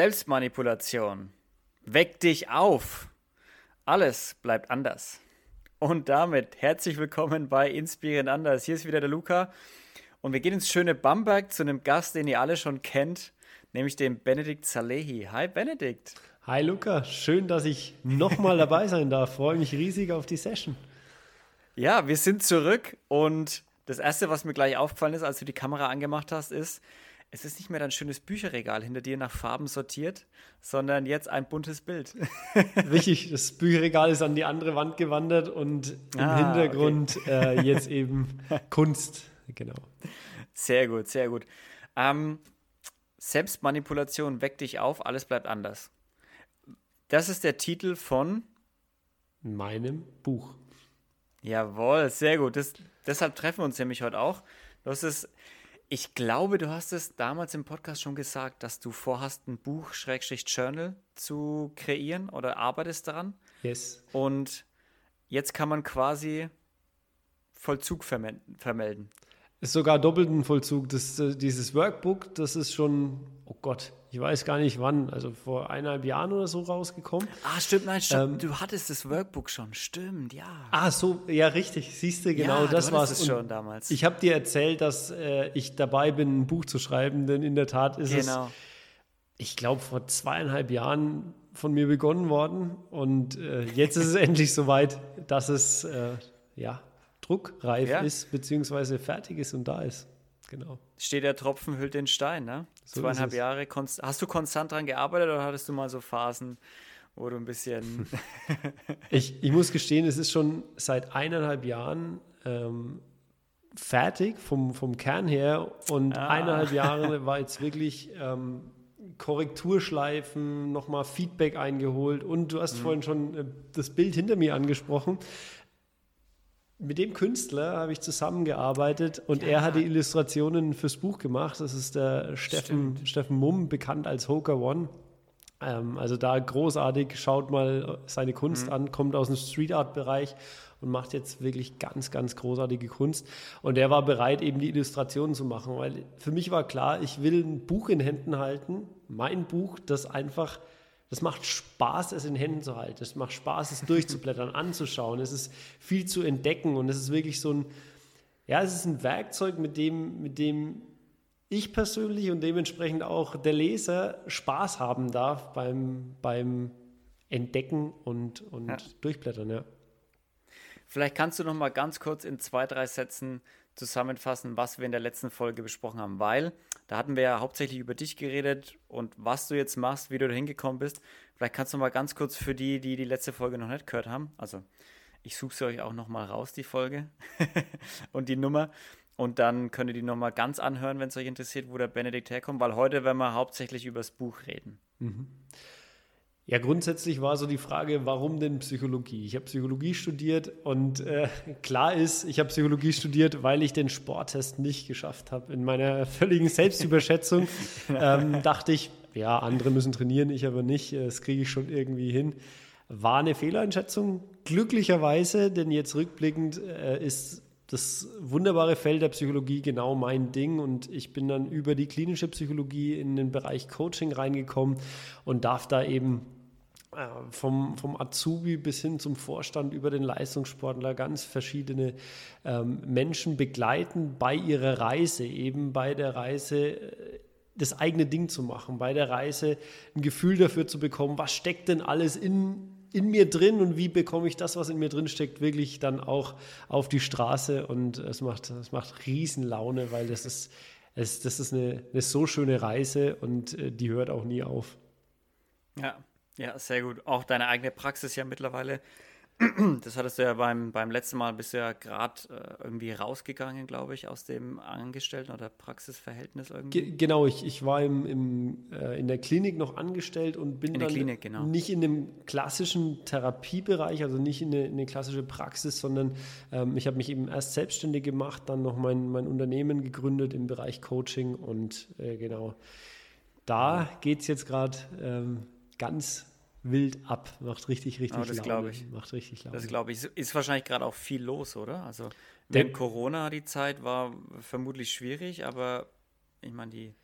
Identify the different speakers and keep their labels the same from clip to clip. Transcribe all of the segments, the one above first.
Speaker 1: Selbstmanipulation. Weck dich auf. Alles bleibt anders. Und damit herzlich willkommen bei Inspirieren anders. Hier ist wieder der Luca. Und wir gehen ins schöne Bamberg zu einem Gast, den ihr alle schon kennt, nämlich dem Benedikt Salehi. Hi Benedikt.
Speaker 2: Hi Luca, schön, dass ich nochmal dabei sein darf. Freue mich riesig auf die Session.
Speaker 1: Ja, wir sind zurück und das Erste, was mir gleich aufgefallen ist, als du die Kamera angemacht hast, ist, es ist nicht mehr dein schönes Bücherregal hinter dir nach Farben sortiert, sondern jetzt ein buntes Bild.
Speaker 2: Richtig, das Bücherregal ist an die andere Wand gewandert und im ah, Hintergrund okay. äh, jetzt eben Kunst. Genau.
Speaker 1: Sehr gut, sehr gut. Ähm, Selbstmanipulation weckt dich auf, alles bleibt anders. Das ist der Titel von
Speaker 2: meinem Buch.
Speaker 1: Jawohl, sehr gut. Das, deshalb treffen wir uns nämlich heute auch. Du hast es, ich glaube, du hast es damals im Podcast schon gesagt, dass du vorhast, ein Buch Journal zu kreieren oder arbeitest daran.
Speaker 2: Yes.
Speaker 1: Und jetzt kann man quasi Vollzug vermelden
Speaker 2: ist sogar doppelten Vollzug. Das, äh, dieses Workbook, das ist schon, oh Gott, ich weiß gar nicht wann, also vor eineinhalb Jahren oder so rausgekommen.
Speaker 1: Ah, stimmt, nein, stimmt. Ähm, du hattest das Workbook schon, stimmt, ja.
Speaker 2: Ah, so, ja, richtig, siehst du, genau, ja, das war
Speaker 1: es schon damals.
Speaker 2: Ich habe dir erzählt, dass äh, ich dabei bin, ein Buch zu schreiben, denn in der Tat ist genau. es, ich glaube, vor zweieinhalb Jahren von mir begonnen worden und äh, jetzt ist es endlich soweit, dass es, äh, ja, druckreif ja. ist, beziehungsweise fertig ist und da ist. Genau.
Speaker 1: Steht der Tropfen hüllt den Stein, ne? So Zweieinhalb Jahre. Hast du konstant daran gearbeitet oder hattest du mal so Phasen, wo du ein bisschen.
Speaker 2: ich, ich muss gestehen, es ist schon seit eineinhalb Jahren ähm, fertig vom, vom Kern her und ah. eineinhalb Jahre war jetzt wirklich ähm, Korrekturschleifen, nochmal Feedback eingeholt und du hast mhm. vorhin schon äh, das Bild hinter mir angesprochen mit dem Künstler habe ich zusammengearbeitet und ja. er hat die Illustrationen fürs Buch gemacht. Das ist der Steffen, Steffen Mumm, bekannt als Hoker One. Ähm, also da großartig, schaut mal seine Kunst mhm. an, kommt aus dem Street Art Bereich und macht jetzt wirklich ganz, ganz großartige Kunst. Und er war bereit, eben die Illustrationen zu machen, weil für mich war klar, ich will ein Buch in Händen halten, mein Buch, das einfach das macht Spaß, es in Händen zu halten. Es macht Spaß, es durchzublättern, anzuschauen. Es ist viel zu entdecken und es ist wirklich so ein, ja, es ist ein Werkzeug, mit dem, mit dem ich persönlich und dementsprechend auch der Leser Spaß haben darf beim, beim Entdecken und, und ja. Durchblättern, ja.
Speaker 1: Vielleicht kannst du noch mal ganz kurz in zwei, drei Sätzen zusammenfassen, was wir in der letzten Folge besprochen haben, weil da hatten wir ja hauptsächlich über dich geredet und was du jetzt machst, wie du da hingekommen bist. Vielleicht kannst du mal ganz kurz für die, die die letzte Folge noch nicht gehört haben, also ich suche sie euch auch noch mal raus, die Folge und die Nummer. Und dann könnt ihr die nochmal ganz anhören, wenn es euch interessiert, wo der Benedikt herkommt, weil heute werden wir hauptsächlich über das Buch reden. Mhm.
Speaker 2: Ja, grundsätzlich war so die Frage, warum denn Psychologie? Ich habe Psychologie studiert und äh, klar ist, ich habe Psychologie studiert, weil ich den Sporttest nicht geschafft habe. In meiner völligen Selbstüberschätzung ähm, dachte ich, ja, andere müssen trainieren, ich aber nicht, das kriege ich schon irgendwie hin. War eine Fehleinschätzung, glücklicherweise, denn jetzt rückblickend äh, ist das wunderbare Feld der Psychologie genau mein Ding und ich bin dann über die klinische Psychologie in den Bereich Coaching reingekommen und darf da eben äh, vom, vom Azubi bis hin zum Vorstand über den Leistungssportler ganz verschiedene ähm, Menschen begleiten bei ihrer Reise, eben bei der Reise äh, das eigene Ding zu machen, bei der Reise ein Gefühl dafür zu bekommen, was steckt denn alles in, in mir drin und wie bekomme ich das, was in mir drin steckt, wirklich dann auch auf die Straße und es macht, es macht Riesenlaune, weil das ist, es, das ist eine, eine so schöne Reise und äh, die hört auch nie auf.
Speaker 1: Ja, ja, sehr gut. Auch deine eigene Praxis ja mittlerweile. Das hattest du ja beim, beim letzten Mal, bist du ja gerade äh, irgendwie rausgegangen, glaube ich, aus dem Angestellten- oder Praxisverhältnis irgendwie.
Speaker 2: Ge genau, ich, ich war im, im, äh, in der Klinik noch angestellt und bin
Speaker 1: in
Speaker 2: dann
Speaker 1: Klinik, genau.
Speaker 2: nicht in dem klassischen Therapiebereich, also nicht in eine, in eine klassische Praxis, sondern ähm, ich habe mich eben erst selbstständig gemacht, dann noch mein, mein Unternehmen gegründet im Bereich Coaching und äh, genau, da geht es jetzt gerade ähm, ganz wild ab. Macht richtig, richtig oh,
Speaker 1: das
Speaker 2: Laune.
Speaker 1: Ich.
Speaker 2: Macht richtig
Speaker 1: Laune. Das glaube ich. Ist wahrscheinlich gerade auch viel los, oder? Also, denn Corona, die Zeit war vermutlich schwierig, aber ich meine, die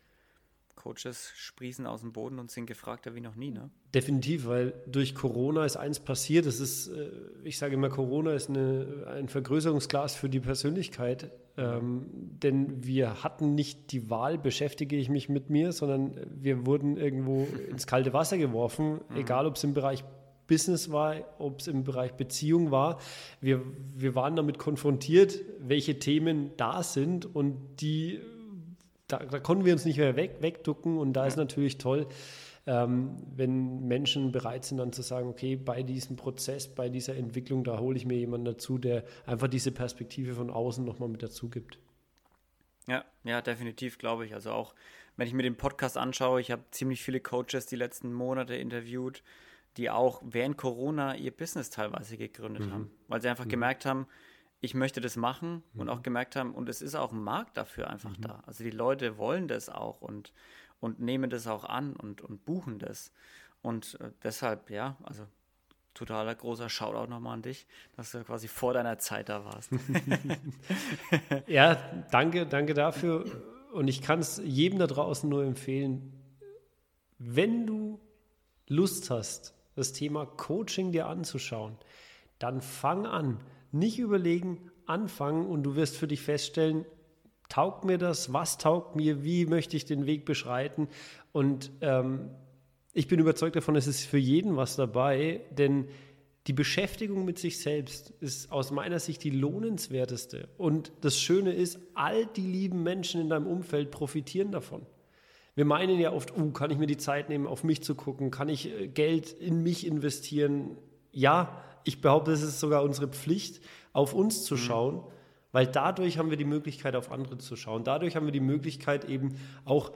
Speaker 1: Coaches sprießen aus dem Boden und sind gefragter wie noch nie, ne?
Speaker 2: Definitiv, weil durch Corona ist eins passiert. Das ist, äh, ich sage immer, Corona ist eine, ein Vergrößerungsglas für die Persönlichkeit. Ähm, denn wir hatten nicht die Wahl, beschäftige ich mich mit mir, sondern wir wurden irgendwo ins kalte Wasser geworfen, mhm. egal ob es im Bereich Business war, ob es im Bereich Beziehung war. Wir, wir waren damit konfrontiert, welche Themen da sind und die da, da, konnten wir uns nicht mehr weg, wegducken und da ja. ist natürlich toll, ähm, wenn Menschen bereit sind, dann zu sagen, okay, bei diesem Prozess, bei dieser Entwicklung, da hole ich mir jemanden dazu, der einfach diese Perspektive von außen nochmal mit dazu gibt.
Speaker 1: Ja, ja, definitiv, glaube ich. Also auch, wenn ich mir den Podcast anschaue, ich habe ziemlich viele Coaches die letzten Monate interviewt, die auch während Corona ihr Business teilweise gegründet mhm. haben, weil sie einfach mhm. gemerkt haben, ich möchte das machen mhm. und auch gemerkt haben, und es ist auch ein Markt dafür einfach mhm. da. Also die Leute wollen das auch und, und nehmen das auch an und, und buchen das. Und äh, deshalb, ja, also totaler großer Shoutout nochmal an dich, dass du quasi vor deiner Zeit da warst.
Speaker 2: ja, danke, danke dafür. Und ich kann es jedem da draußen nur empfehlen, wenn du Lust hast, das Thema Coaching dir anzuschauen, dann fang an nicht überlegen, anfangen und du wirst für dich feststellen, taugt mir das, was taugt mir, wie möchte ich den Weg beschreiten. Und ähm, ich bin überzeugt davon, es ist für jeden was dabei, denn die Beschäftigung mit sich selbst ist aus meiner Sicht die lohnenswerteste. Und das Schöne ist, all die lieben Menschen in deinem Umfeld profitieren davon. Wir meinen ja oft, uh, kann ich mir die Zeit nehmen, auf mich zu gucken? Kann ich äh, Geld in mich investieren? Ja, ich behaupte, es ist sogar unsere Pflicht, auf uns zu mhm. Weil dadurch haben wir die Möglichkeit, auf andere zu schauen. Dadurch haben wir die Möglichkeit, eben auch,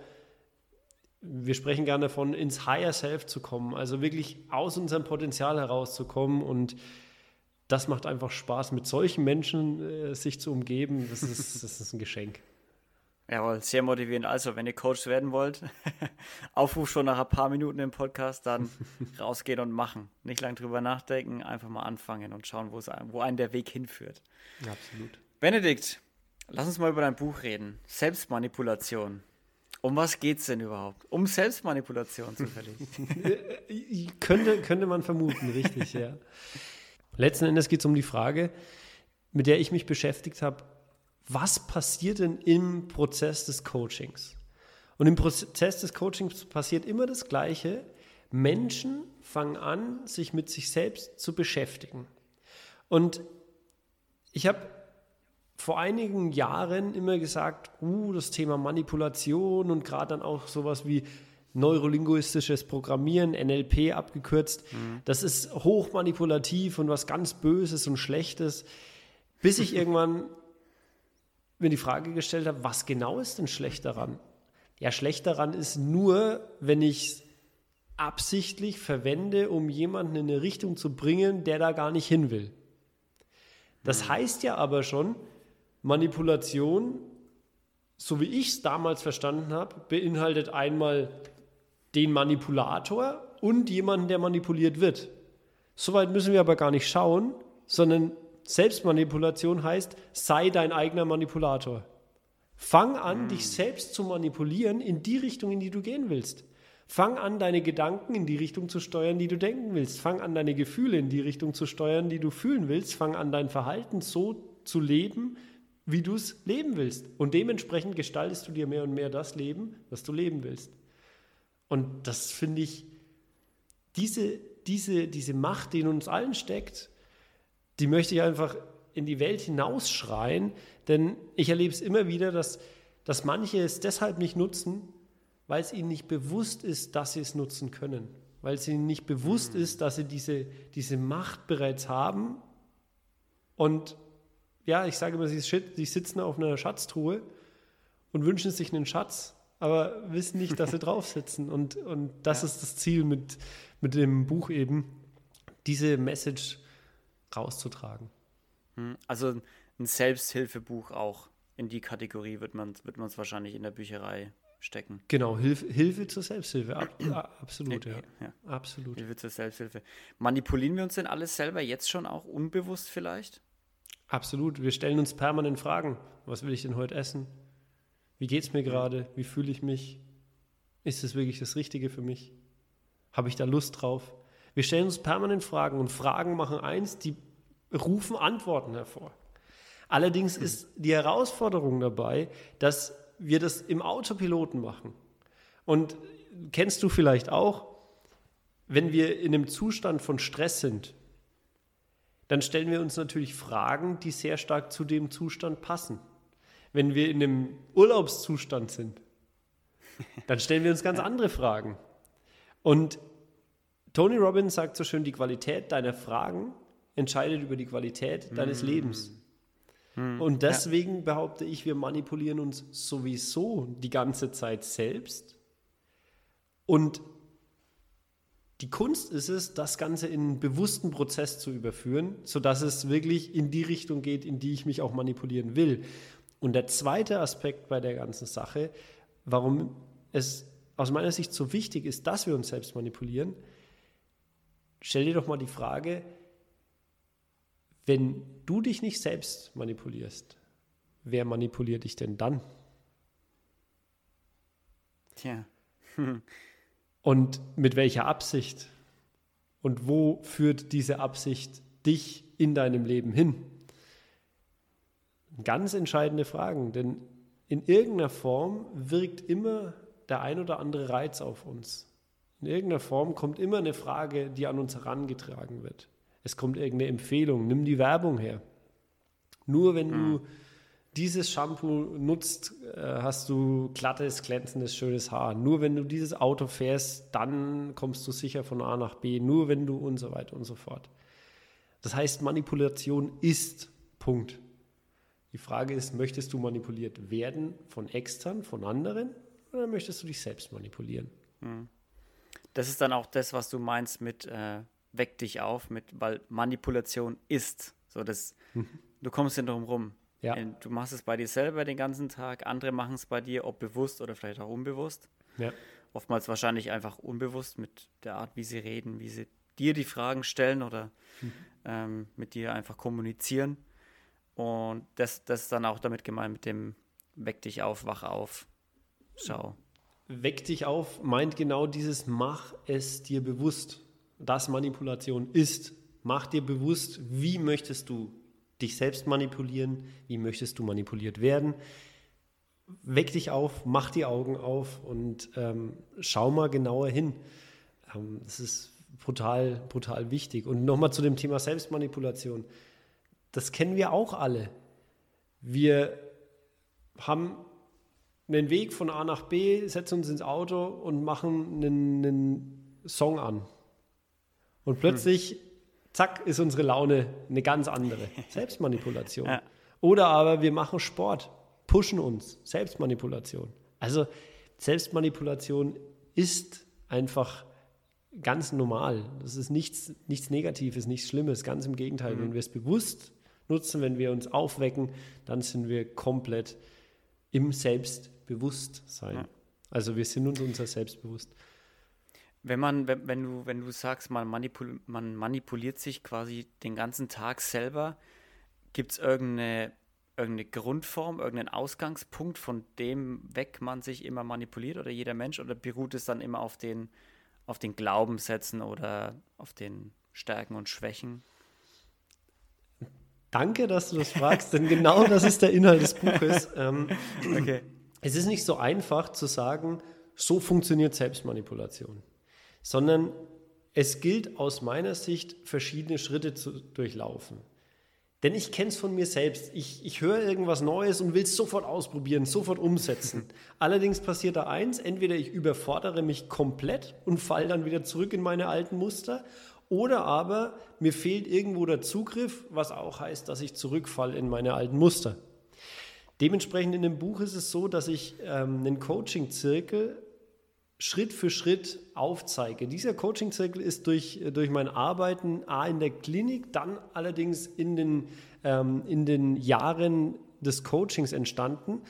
Speaker 2: wir sprechen gerne davon, ins Higher Self zu kommen, also wirklich aus unserem Potenzial herauszukommen und das macht einfach Spaß, mit solchen Menschen äh, sich zu umgeben. Das ist, das ist ein Geschenk.
Speaker 1: Jawohl, sehr motivierend. Also, wenn ihr Coach werden wollt, Aufruf schon nach ein paar Minuten im Podcast, dann rausgehen und machen. Nicht lange drüber nachdenken, einfach mal anfangen und schauen, wo einen der Weg hinführt.
Speaker 2: absolut.
Speaker 1: Benedikt, lass uns mal über dein Buch reden. Selbstmanipulation. Um was geht es denn überhaupt? Um Selbstmanipulation zufällig.
Speaker 2: könnte, könnte man vermuten, richtig, ja. Letzten Endes geht es um die Frage, mit der ich mich beschäftigt habe, was passiert denn im Prozess des Coachings? Und im Prozess des Coachings passiert immer das Gleiche. Menschen fangen an, sich mit sich selbst zu beschäftigen. Und ich habe vor einigen Jahren immer gesagt, uh, das Thema Manipulation und gerade dann auch sowas wie neurolinguistisches Programmieren, NLP abgekürzt, mhm. das ist hochmanipulativ und was ganz Böses und Schlechtes, bis ich irgendwann mir die Frage gestellt habe, was genau ist denn schlecht daran? Ja, schlecht daran ist nur, wenn ich es absichtlich verwende, um jemanden in eine Richtung zu bringen, der da gar nicht hin will. Das mhm. heißt ja aber schon, Manipulation, so wie ich es damals verstanden habe, beinhaltet einmal den Manipulator und jemanden, der manipuliert wird. Soweit müssen wir aber gar nicht schauen, sondern Selbstmanipulation heißt, sei dein eigener Manipulator. Fang an, mhm. dich selbst zu manipulieren in die Richtung, in die du gehen willst. Fang an, deine Gedanken in die Richtung zu steuern, die du denken willst. Fang an, deine Gefühle in die Richtung zu steuern, die du fühlen willst. Fang an, dein Verhalten so zu leben, wie du es leben willst. Und dementsprechend gestaltest du dir mehr und mehr das Leben, was du leben willst. Und das finde ich, diese, diese, diese Macht, die in uns allen steckt, die möchte ich einfach in die Welt hinausschreien, denn ich erlebe es immer wieder, dass, dass manche es deshalb nicht nutzen, weil es ihnen nicht bewusst ist, dass sie es nutzen können, weil es ihnen nicht bewusst mhm. ist, dass sie diese, diese Macht bereits haben und ja, ich sage immer, sie, sie sitzen auf einer Schatztruhe und wünschen sich einen Schatz, aber wissen nicht, dass sie drauf sitzen. Und, und das ja. ist das Ziel mit, mit dem Buch eben, diese Message rauszutragen.
Speaker 1: Hm, also ein Selbsthilfebuch auch in die Kategorie wird man es wird wahrscheinlich in der Bücherei stecken.
Speaker 2: Genau, Hilfe, Hilfe zur Selbsthilfe, Ab, absolut, ja. ja. Absolut.
Speaker 1: Hilfe zur Selbsthilfe. Manipulieren wir uns denn alles selber jetzt schon auch unbewusst vielleicht?
Speaker 2: Absolut. Wir stellen uns permanent Fragen. Was will ich denn heute essen? Wie geht es mir gerade? Wie fühle ich mich? Ist es wirklich das Richtige für mich? Habe ich da Lust drauf? Wir stellen uns permanent Fragen und Fragen machen eins, die rufen Antworten hervor. Allerdings ist die Herausforderung dabei, dass wir das im Autopiloten machen. Und kennst du vielleicht auch, wenn wir in einem Zustand von Stress sind, dann stellen wir uns natürlich Fragen, die sehr stark zu dem Zustand passen. Wenn wir in einem Urlaubszustand sind, dann stellen wir uns ganz andere Fragen. Und Tony Robbins sagt so schön, die Qualität deiner Fragen entscheidet über die Qualität deines mm. Lebens. Mm. Und deswegen ja. behaupte ich, wir manipulieren uns sowieso die ganze Zeit selbst. Und die Kunst ist es, das Ganze in einen bewussten Prozess zu überführen, sodass es wirklich in die Richtung geht, in die ich mich auch manipulieren will. Und der zweite Aspekt bei der ganzen Sache, warum es aus meiner Sicht so wichtig ist, dass wir uns selbst manipulieren, stell dir doch mal die Frage, wenn du dich nicht selbst manipulierst, wer manipuliert dich denn dann?
Speaker 1: Tja.
Speaker 2: Und mit welcher Absicht? Und wo führt diese Absicht dich in deinem Leben hin? Ganz entscheidende Fragen, denn in irgendeiner Form wirkt immer der ein oder andere Reiz auf uns. In irgendeiner Form kommt immer eine Frage, die an uns herangetragen wird. Es kommt irgendeine Empfehlung, nimm die Werbung her. Nur wenn du dieses Shampoo nutzt, äh, hast du glattes, glänzendes, schönes Haar. Nur wenn du dieses Auto fährst, dann kommst du sicher von A nach B. Nur wenn du und so weiter und so fort. Das heißt, Manipulation ist Punkt. Die Frage ist, möchtest du manipuliert werden von extern, von anderen, oder möchtest du dich selbst manipulieren?
Speaker 1: Mhm. Das ist dann auch das, was du meinst mit äh, weck dich auf, mit, weil Manipulation ist. So, das, mhm. du kommst nicht drum rum. Ja. Du machst es bei dir selber den ganzen Tag, andere machen es bei dir, ob bewusst oder vielleicht auch unbewusst.
Speaker 2: Ja.
Speaker 1: Oftmals wahrscheinlich einfach unbewusst mit der Art, wie sie reden, wie sie dir die Fragen stellen oder mhm. ähm, mit dir einfach kommunizieren. Und das, das ist dann auch damit gemeint mit dem Weck dich auf, wach auf, schau.
Speaker 2: Weck dich auf meint genau dieses Mach es dir bewusst, dass Manipulation ist. Mach dir bewusst, wie möchtest du dich selbst manipulieren, wie möchtest du manipuliert werden. Weck dich auf, mach die Augen auf und ähm, schau mal genauer hin. Ähm, das ist brutal, brutal wichtig. Und nochmal zu dem Thema Selbstmanipulation. Das kennen wir auch alle. Wir haben einen Weg von A nach B, setzen uns ins Auto und machen einen, einen Song an. Und plötzlich hm zack, ist unsere Laune eine ganz andere. Selbstmanipulation. Ja. Oder aber wir machen Sport, pushen uns. Selbstmanipulation. Also Selbstmanipulation ist einfach ganz normal. Das ist nichts, nichts Negatives, nichts Schlimmes. Ganz im Gegenteil. Mhm. Wenn wir es bewusst nutzen, wenn wir uns aufwecken, dann sind wir komplett im Selbstbewusstsein. Ja. Also wir sind uns unser Selbstbewusst.
Speaker 1: Wenn man, wenn, wenn du, wenn du sagst, man, manipul man manipuliert sich quasi den ganzen Tag selber, gibt es irgendeine, irgendeine Grundform, irgendeinen Ausgangspunkt, von dem weg man sich immer manipuliert oder jeder Mensch oder beruht es dann immer auf den, auf den Glaubenssätzen oder auf den Stärken und Schwächen?
Speaker 2: Danke, dass du das fragst, denn genau das ist der Inhalt des Buches. Ähm,
Speaker 1: okay.
Speaker 2: Es ist nicht so einfach zu sagen, so funktioniert Selbstmanipulation sondern es gilt aus meiner Sicht, verschiedene Schritte zu durchlaufen. Denn ich kenne es von mir selbst. Ich, ich höre irgendwas Neues und will es sofort ausprobieren, sofort umsetzen. Allerdings passiert da eins, entweder ich überfordere mich komplett und falle dann wieder zurück in meine alten Muster, oder aber mir fehlt irgendwo der Zugriff, was auch heißt, dass ich zurückfalle in meine alten Muster. Dementsprechend in dem Buch ist es so, dass ich ähm, einen Coaching-Zirkel Schritt für Schritt aufzeige. Dieser Coaching-Zirkel ist durch, durch mein Arbeiten A in der Klinik, dann allerdings in den, ähm, in den Jahren des Coachings entstanden.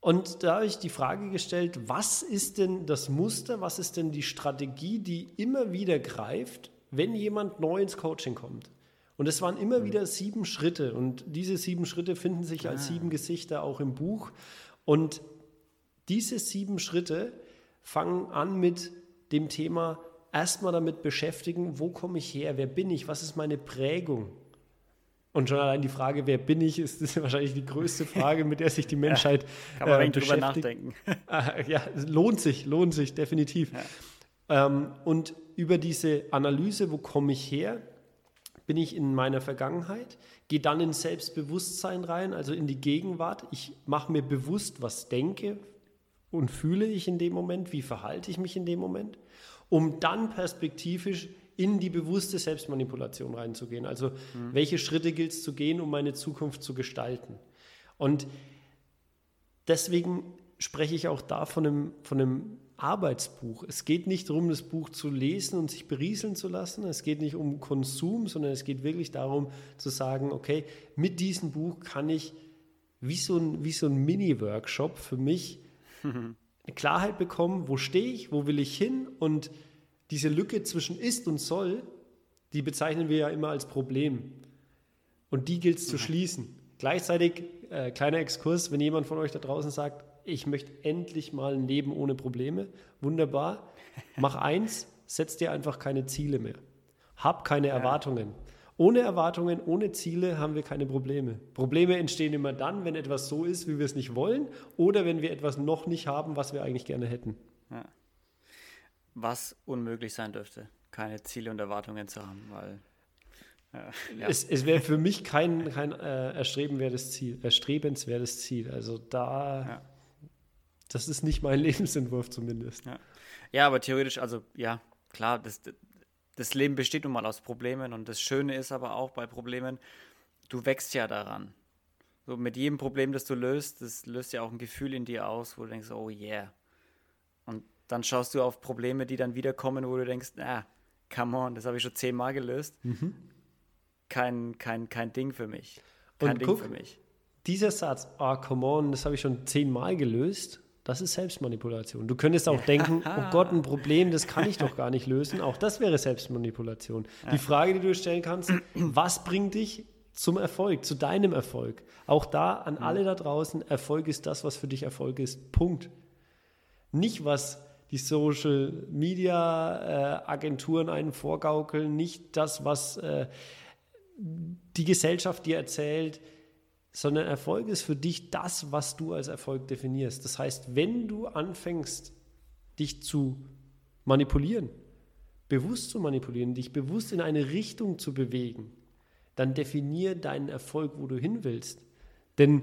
Speaker 2: Und da habe ich die Frage gestellt, was ist denn das Muster, was ist denn die Strategie, die immer wieder greift, wenn jemand neu ins Coaching kommt? Und es waren immer mhm. wieder sieben Schritte und diese sieben Schritte finden sich als ah. sieben Gesichter auch im Buch. Und diese sieben Schritte fang an mit dem Thema erstmal damit beschäftigen, wo komme ich her, wer bin ich, was ist meine Prägung. Und schon allein die Frage, wer bin ich, ist, ist wahrscheinlich die größte Frage, mit der sich die Menschheit ja,
Speaker 1: kann man äh, drüber nachdenken.
Speaker 2: Ah, ja, lohnt sich, lohnt sich, definitiv. Ja. Ähm, und über diese Analyse, wo komme ich her, bin ich in meiner Vergangenheit, gehe dann in Selbstbewusstsein rein, also in die Gegenwart. Ich mache mir bewusst, was denke und fühle ich in dem Moment, wie verhalte ich mich in dem Moment, um dann perspektivisch in die bewusste Selbstmanipulation reinzugehen. Also mhm. welche Schritte gilt es zu gehen, um meine Zukunft zu gestalten. Und deswegen spreche ich auch da von einem, von einem Arbeitsbuch. Es geht nicht darum, das Buch zu lesen und sich berieseln zu lassen. Es geht nicht um Konsum, sondern es geht wirklich darum zu sagen, okay, mit diesem Buch kann ich wie so ein, wie so ein Mini-Workshop für mich eine Klarheit bekommen, wo stehe ich, wo will ich hin und diese Lücke zwischen ist und soll, die bezeichnen wir ja immer als Problem. Und die gilt es zu schließen. Gleichzeitig, äh, kleiner Exkurs, wenn jemand von euch da draußen sagt, ich möchte endlich mal ein Leben ohne Probleme, wunderbar. Mach eins, setz dir einfach keine Ziele mehr. Hab keine ja. Erwartungen. Ohne Erwartungen, ohne Ziele haben wir keine Probleme. Probleme entstehen immer dann, wenn etwas so ist, wie wir es nicht wollen, oder wenn wir etwas noch nicht haben, was wir eigentlich gerne hätten. Ja
Speaker 1: was unmöglich sein dürfte, keine Ziele und Erwartungen zu haben, weil
Speaker 2: ja. es, es wäre für mich kein, kein äh, erstrebenswertes Ziel, erstrebenswertes Ziel. Also da, ja. das ist nicht mein Lebensentwurf zumindest.
Speaker 1: Ja. ja, aber theoretisch, also ja, klar, das, das Leben besteht nun mal aus Problemen und das Schöne ist aber auch bei Problemen, du wächst ja daran. So mit jedem Problem, das du löst, das löst ja auch ein Gefühl in dir aus, wo du denkst, oh yeah. Und dann schaust du auf Probleme, die dann wiederkommen, wo du denkst, ah, come on, das habe ich schon zehnmal gelöst. Mhm. Kein, kein, kein Ding für mich. Kein
Speaker 2: Und Ding guck, für mich. Dieser Satz, ah, oh, come on, das habe ich schon zehnmal gelöst, das ist Selbstmanipulation. Du könntest auch denken, oh Gott, ein Problem, das kann ich doch gar nicht lösen. Auch das wäre Selbstmanipulation. Die Frage, die du stellen kannst, was bringt dich zum Erfolg, zu deinem Erfolg? Auch da an mhm. alle da draußen, Erfolg ist das, was für dich Erfolg ist. Punkt. Nicht, was die Social Media äh, Agenturen einen vorgaukeln, nicht das, was äh, die Gesellschaft dir erzählt, sondern Erfolg ist für dich das, was du als Erfolg definierst. Das heißt, wenn du anfängst, dich zu manipulieren, bewusst zu manipulieren, dich bewusst in eine Richtung zu bewegen, dann definier deinen Erfolg, wo du hin willst. Denn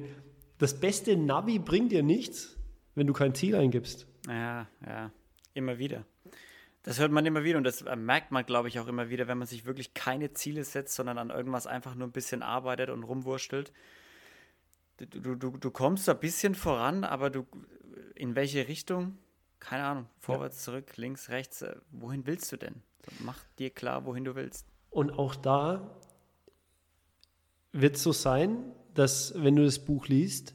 Speaker 2: das beste Navi bringt dir nichts, wenn du kein Ziel eingibst.
Speaker 1: Ja, ja, immer wieder. Das hört man immer wieder und das äh, merkt man, glaube ich, auch immer wieder, wenn man sich wirklich keine Ziele setzt, sondern an irgendwas einfach nur ein bisschen arbeitet und rumwurschtelt. Du, du, du kommst ein bisschen voran, aber du in welche Richtung? Keine Ahnung. Vorwärts, ja. zurück, links, rechts. Äh, wohin willst du denn? Mach dir klar, wohin du willst.
Speaker 2: Und auch da wird es so sein, dass wenn du das Buch liest,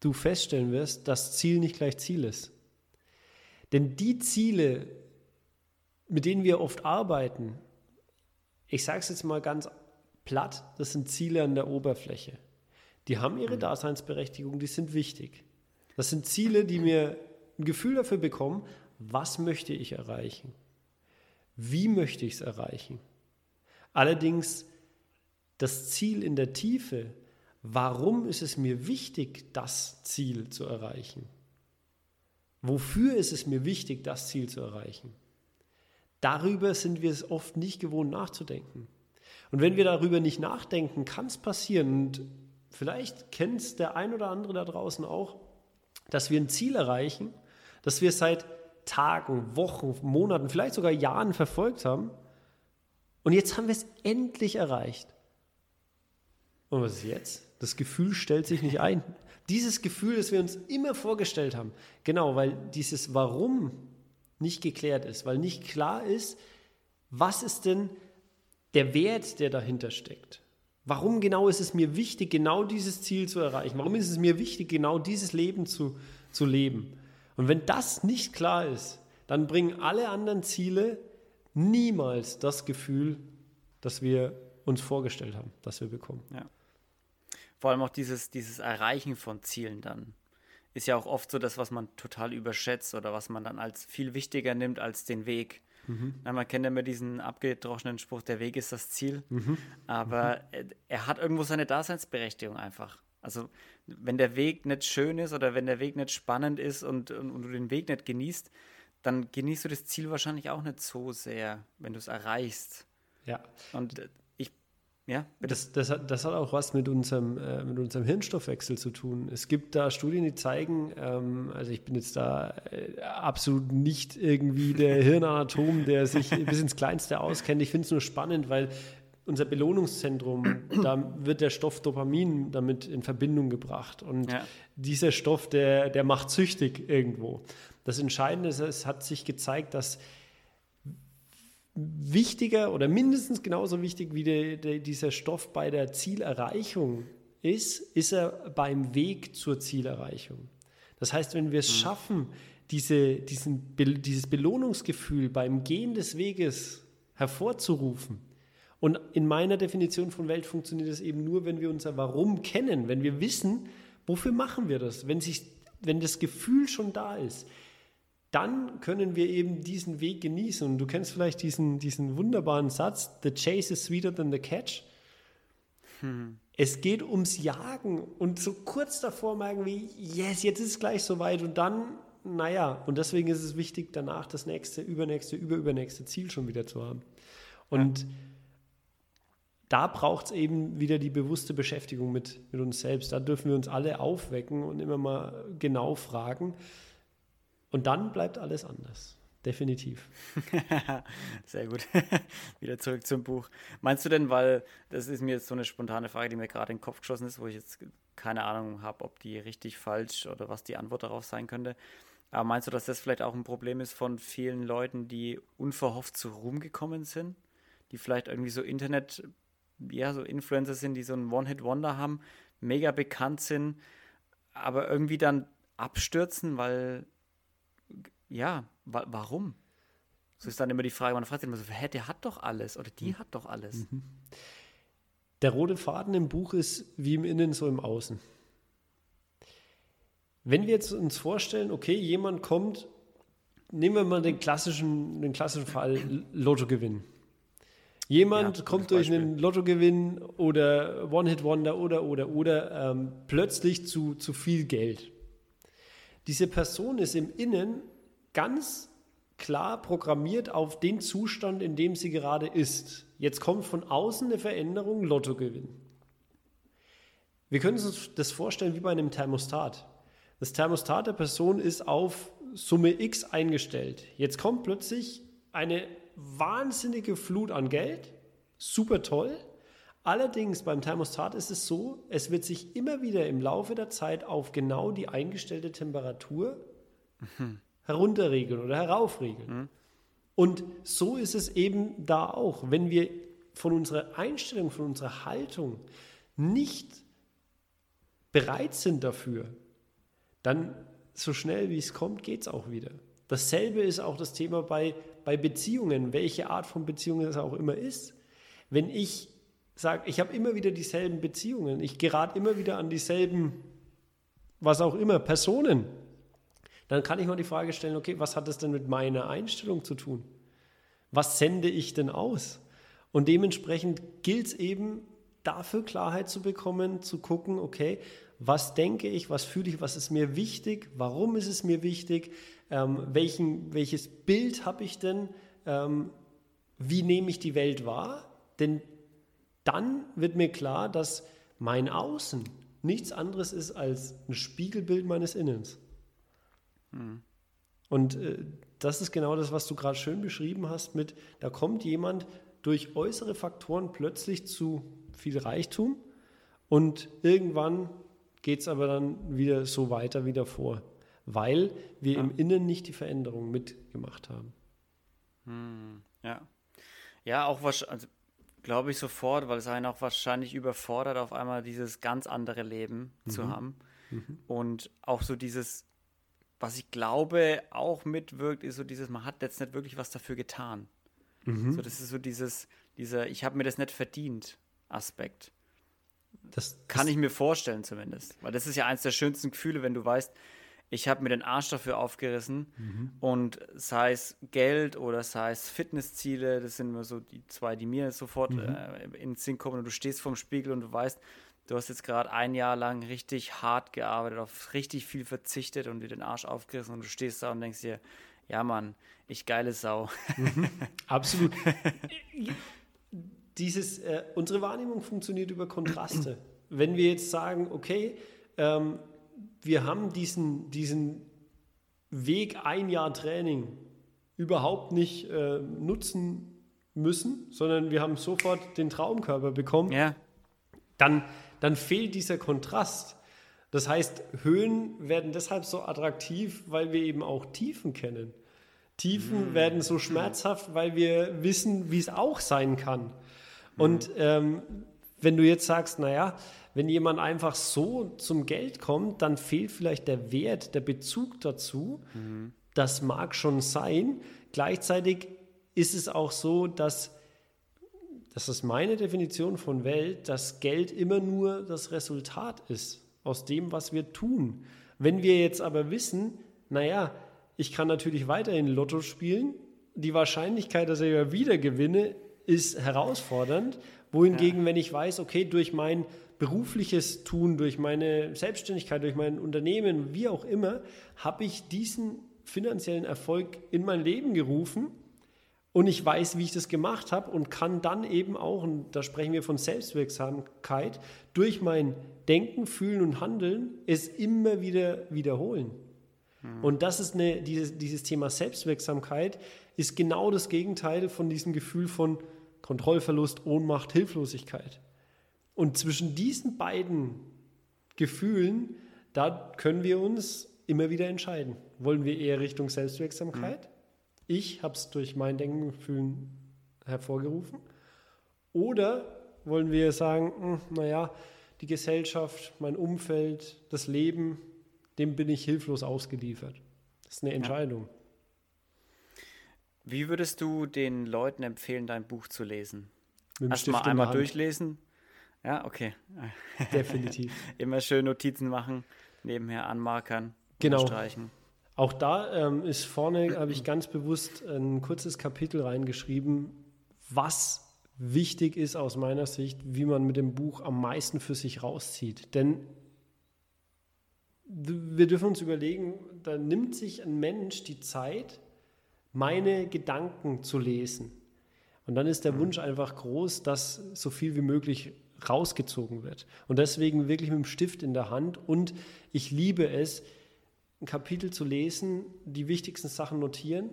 Speaker 2: du feststellen wirst, dass Ziel nicht gleich Ziel ist. Denn die Ziele, mit denen wir oft arbeiten, ich sage es jetzt mal ganz platt, das sind Ziele an der Oberfläche. Die haben ihre mhm. Daseinsberechtigung, die sind wichtig. Das sind Ziele, die mir ein Gefühl dafür bekommen, was möchte ich erreichen? Wie möchte ich es erreichen? Allerdings das Ziel in der Tiefe, warum ist es mir wichtig, das Ziel zu erreichen? Wofür ist es mir wichtig, das Ziel zu erreichen? Darüber sind wir es oft nicht gewohnt nachzudenken. Und wenn wir darüber nicht nachdenken, kann es passieren, und vielleicht kennt es der ein oder andere da draußen auch, dass wir ein Ziel erreichen, das wir seit Tagen, Wochen, Monaten, vielleicht sogar Jahren verfolgt haben. Und jetzt haben wir es endlich erreicht. Und was ist jetzt? Das Gefühl stellt sich nicht ein. Dieses Gefühl, das wir uns immer vorgestellt haben. Genau, weil dieses Warum nicht geklärt ist, weil nicht klar ist, was ist denn der Wert, der dahinter steckt. Warum genau ist es mir wichtig, genau dieses Ziel zu erreichen? Warum ist es mir wichtig, genau dieses Leben zu, zu leben? Und wenn das nicht klar ist, dann bringen alle anderen Ziele niemals das Gefühl, das wir uns vorgestellt haben, das wir bekommen.
Speaker 1: Ja. Vor allem auch dieses, dieses Erreichen von Zielen dann ist ja auch oft so das, was man total überschätzt oder was man dann als viel wichtiger nimmt als den Weg. Mhm. Na, man kennt ja immer diesen abgedroschenen Spruch, der Weg ist das Ziel. Mhm. Aber mhm. er hat irgendwo seine Daseinsberechtigung einfach. Also wenn der Weg nicht schön ist oder wenn der Weg nicht spannend ist und, und, und du den Weg nicht genießt, dann genießt du das Ziel wahrscheinlich auch nicht so sehr, wenn du es erreichst.
Speaker 2: Ja.
Speaker 1: Und ja.
Speaker 2: Das, das, hat, das hat auch was mit unserem, äh, mit unserem Hirnstoffwechsel zu tun. Es gibt da Studien, die zeigen, ähm, also ich bin jetzt da äh, absolut nicht irgendwie der Hirnanatom, der sich bis ins Kleinste auskennt. Ich finde es nur spannend, weil unser Belohnungszentrum, da wird der Stoff Dopamin damit in Verbindung gebracht. Und ja. dieser Stoff, der, der macht süchtig irgendwo. Das Entscheidende ist, es hat sich gezeigt, dass wichtiger oder mindestens genauso wichtig wie der, der, dieser Stoff bei der Zielerreichung ist, ist er beim Weg zur Zielerreichung. Das heißt, wenn wir es mhm. schaffen, diese, diesen, dieses Belohnungsgefühl beim Gehen des Weges hervorzurufen, und in meiner Definition von Welt funktioniert es eben nur, wenn wir unser Warum kennen, wenn wir wissen, wofür machen wir das, wenn, sich, wenn das Gefühl schon da ist dann können wir eben diesen Weg genießen. Und du kennst vielleicht diesen, diesen wunderbaren Satz, The chase is sweeter than the catch. Hm. Es geht ums Jagen und so kurz davor merken wir, yes, jetzt ist es gleich soweit und dann, naja, und deswegen ist es wichtig, danach das nächste, übernächste, überübernächste Ziel schon wieder zu haben. Und ja. da braucht es eben wieder die bewusste Beschäftigung mit, mit uns selbst. Da dürfen wir uns alle aufwecken und immer mal genau fragen, und dann bleibt alles anders. Definitiv.
Speaker 1: Sehr gut. Wieder zurück zum Buch. Meinst du denn, weil das ist mir jetzt so eine spontane Frage, die mir gerade in den Kopf geschossen ist, wo ich jetzt keine Ahnung habe, ob die richtig falsch oder was die Antwort darauf sein könnte. Aber meinst du, dass das vielleicht auch ein Problem ist von vielen Leuten, die unverhofft zu Ruhm gekommen sind? Die vielleicht irgendwie so Internet, ja, so Influencer sind, die so ein One-Hit-Wonder haben, mega bekannt sind, aber irgendwie dann abstürzen, weil ja, wa warum? So ist dann immer die Frage, man fragt sich immer so, hä, der hat doch alles oder die mhm. hat doch alles. Mhm.
Speaker 2: Der rote Faden im Buch ist wie im Innen, so im Außen. Wenn wir jetzt uns vorstellen, okay, jemand kommt, nehmen wir mal den klassischen, den klassischen Fall Lottogewinn. Jemand ja, kommt durch Beispiel. einen Lottogewinn oder One-Hit-Wonder oder, oder, oder ähm, plötzlich zu, zu viel Geld. Diese Person ist im Innen ganz klar programmiert auf den Zustand, in dem sie gerade ist. Jetzt kommt von außen eine Veränderung, Lottogewinn. Wir können uns das vorstellen wie bei einem Thermostat. Das Thermostat der Person ist auf Summe X eingestellt. Jetzt kommt plötzlich eine wahnsinnige Flut an Geld. Super toll. Allerdings beim Thermostat ist es so, es wird sich immer wieder im Laufe der Zeit auf genau die eingestellte Temperatur mhm herunterregeln oder heraufregeln. Mhm. Und so ist es eben da auch. Wenn wir von unserer Einstellung, von unserer Haltung nicht bereit sind dafür, dann so schnell wie es kommt, geht es auch wieder. Dasselbe ist auch das Thema bei, bei Beziehungen, welche Art von Beziehungen es auch immer ist. Wenn ich sage, ich habe immer wieder dieselben Beziehungen, ich gerate immer wieder an dieselben, was auch immer, Personen, dann kann ich mal die Frage stellen, okay, was hat das denn mit meiner Einstellung zu tun? Was sende ich denn aus? Und dementsprechend gilt es eben, dafür Klarheit zu bekommen, zu gucken, okay, was denke ich, was fühle ich, was ist mir wichtig, warum ist es mir wichtig, ähm, welchen, welches Bild habe ich denn, ähm, wie nehme ich die Welt wahr? Denn dann wird mir klar, dass mein Außen nichts anderes ist als ein Spiegelbild meines Innens. Mhm. Und äh, das ist genau das, was du gerade schön beschrieben hast mit, da kommt jemand durch äußere Faktoren plötzlich zu viel Reichtum und irgendwann geht es aber dann wieder so weiter wie davor, weil wir ja. im Innen nicht die Veränderung mitgemacht haben.
Speaker 1: Hm, ja. Ja, auch was, also, glaube ich sofort, weil es einen auch wahrscheinlich überfordert, auf einmal dieses ganz andere Leben mhm. zu haben. Mhm. Und auch so dieses, was ich glaube auch mitwirkt, ist so dieses, man hat jetzt nicht wirklich was dafür getan. Mhm. So, das ist so dieses, dieser, ich habe mir das nicht verdient Aspekt. Das, das kann ich mir vorstellen zumindest. Weil das ist ja eines der schönsten Gefühle, wenn du weißt, ich habe mir den Arsch dafür aufgerissen mhm. und sei es Geld oder sei es Fitnessziele, das sind immer so die zwei, die mir sofort mhm. äh, in den Sinn kommen und du stehst vorm Spiegel und du weißt, du hast jetzt gerade ein Jahr lang richtig hart gearbeitet, auf richtig viel verzichtet und dir den Arsch aufgerissen und du stehst da und denkst dir, ja Mann, ich geile Sau.
Speaker 2: Mhm. Absolut. Dieses, äh, unsere Wahrnehmung funktioniert über Kontraste. Wenn wir jetzt sagen, okay, ähm, wir haben diesen, diesen Weg ein Jahr Training überhaupt nicht äh, nutzen müssen, sondern wir haben sofort den Traumkörper bekommen,
Speaker 1: ja.
Speaker 2: dann, dann fehlt dieser Kontrast. Das heißt, Höhen werden deshalb so attraktiv, weil wir eben auch Tiefen kennen. Tiefen mm. werden so schmerzhaft, weil wir wissen, wie es auch sein kann. Und ähm, wenn du jetzt sagst, naja, wenn jemand einfach so zum Geld kommt, dann fehlt vielleicht der Wert, der Bezug dazu. Mhm. Das mag schon sein. Gleichzeitig ist es auch so, dass, das ist meine Definition von Welt, dass Geld immer nur das Resultat ist aus dem, was wir tun. Wenn wir jetzt aber wissen, naja, ich kann natürlich weiterhin Lotto spielen, die Wahrscheinlichkeit, dass ich wieder gewinne, ist herausfordernd. Wohingegen, ja. wenn ich weiß, okay, durch mein berufliches Tun, durch meine Selbstständigkeit, durch mein Unternehmen, wie auch immer, habe ich diesen finanziellen Erfolg in mein Leben gerufen und ich weiß, wie ich das gemacht habe und kann dann eben auch, und da sprechen wir von Selbstwirksamkeit, durch mein Denken, Fühlen und Handeln es immer wieder wiederholen. Mhm. Und das ist eine, dieses, dieses Thema Selbstwirksamkeit ist genau das Gegenteil von diesem Gefühl von Kontrollverlust, Ohnmacht, Hilflosigkeit. Und zwischen diesen beiden Gefühlen, da können wir uns immer wieder entscheiden. Wollen wir eher Richtung Selbstwirksamkeit? Mhm. Ich habe es durch mein Denken, Fühlen hervorgerufen. Oder wollen wir sagen, hm, naja, die Gesellschaft, mein Umfeld, das Leben, dem bin ich hilflos ausgeliefert. Das ist eine Entscheidung. Ja.
Speaker 1: Wie würdest du den Leuten empfehlen, dein Buch zu lesen? Erstmal einmal durchlesen, ja, okay.
Speaker 2: Definitiv.
Speaker 1: Immer schön Notizen machen, nebenher anmarkern,
Speaker 2: genau. streichen. Auch da ähm, ist vorne, habe ich ganz bewusst ein kurzes Kapitel reingeschrieben, was wichtig ist aus meiner Sicht, wie man mit dem Buch am meisten für sich rauszieht. Denn wir dürfen uns überlegen, da nimmt sich ein Mensch die Zeit, meine Gedanken zu lesen. Und dann ist der mhm. Wunsch einfach groß, dass so viel wie möglich rausgezogen wird. Und deswegen wirklich mit dem Stift in der Hand. Und ich liebe es, ein Kapitel zu lesen, die wichtigsten Sachen notieren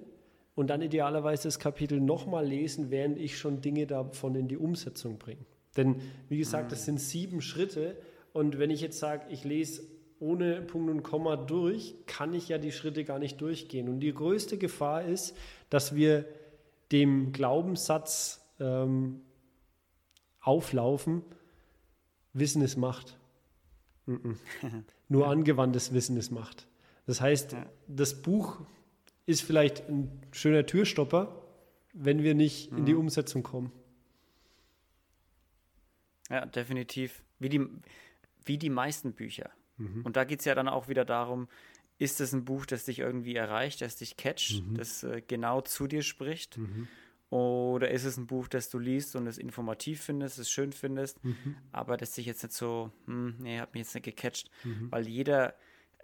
Speaker 2: und dann idealerweise das Kapitel nochmal lesen, während ich schon Dinge davon in die Umsetzung bringe. Denn wie gesagt, das sind sieben Schritte. Und wenn ich jetzt sage, ich lese ohne Punkt und Komma durch, kann ich ja die Schritte gar nicht durchgehen. Und die größte Gefahr ist, dass wir dem Glaubenssatz ähm, auflaufen, Wissen ist Macht. Nur angewandtes Wissen ist Macht. Das heißt, ja. das Buch ist vielleicht ein schöner Türstopper, wenn wir nicht mhm. in die mhm. Umsetzung kommen.
Speaker 1: Ja, definitiv. Wie die, wie die meisten Bücher. Mhm. Und da geht es ja dann auch wieder darum, ist es ein Buch, das dich irgendwie erreicht, das dich catcht, mhm. das äh, genau zu dir spricht? Mhm. Oder ist es ein Buch, das du liest und es informativ findest, es schön findest, mhm. aber das dich jetzt nicht so, hm, nee, hat mich jetzt nicht gecatcht. Mhm. Weil jeder,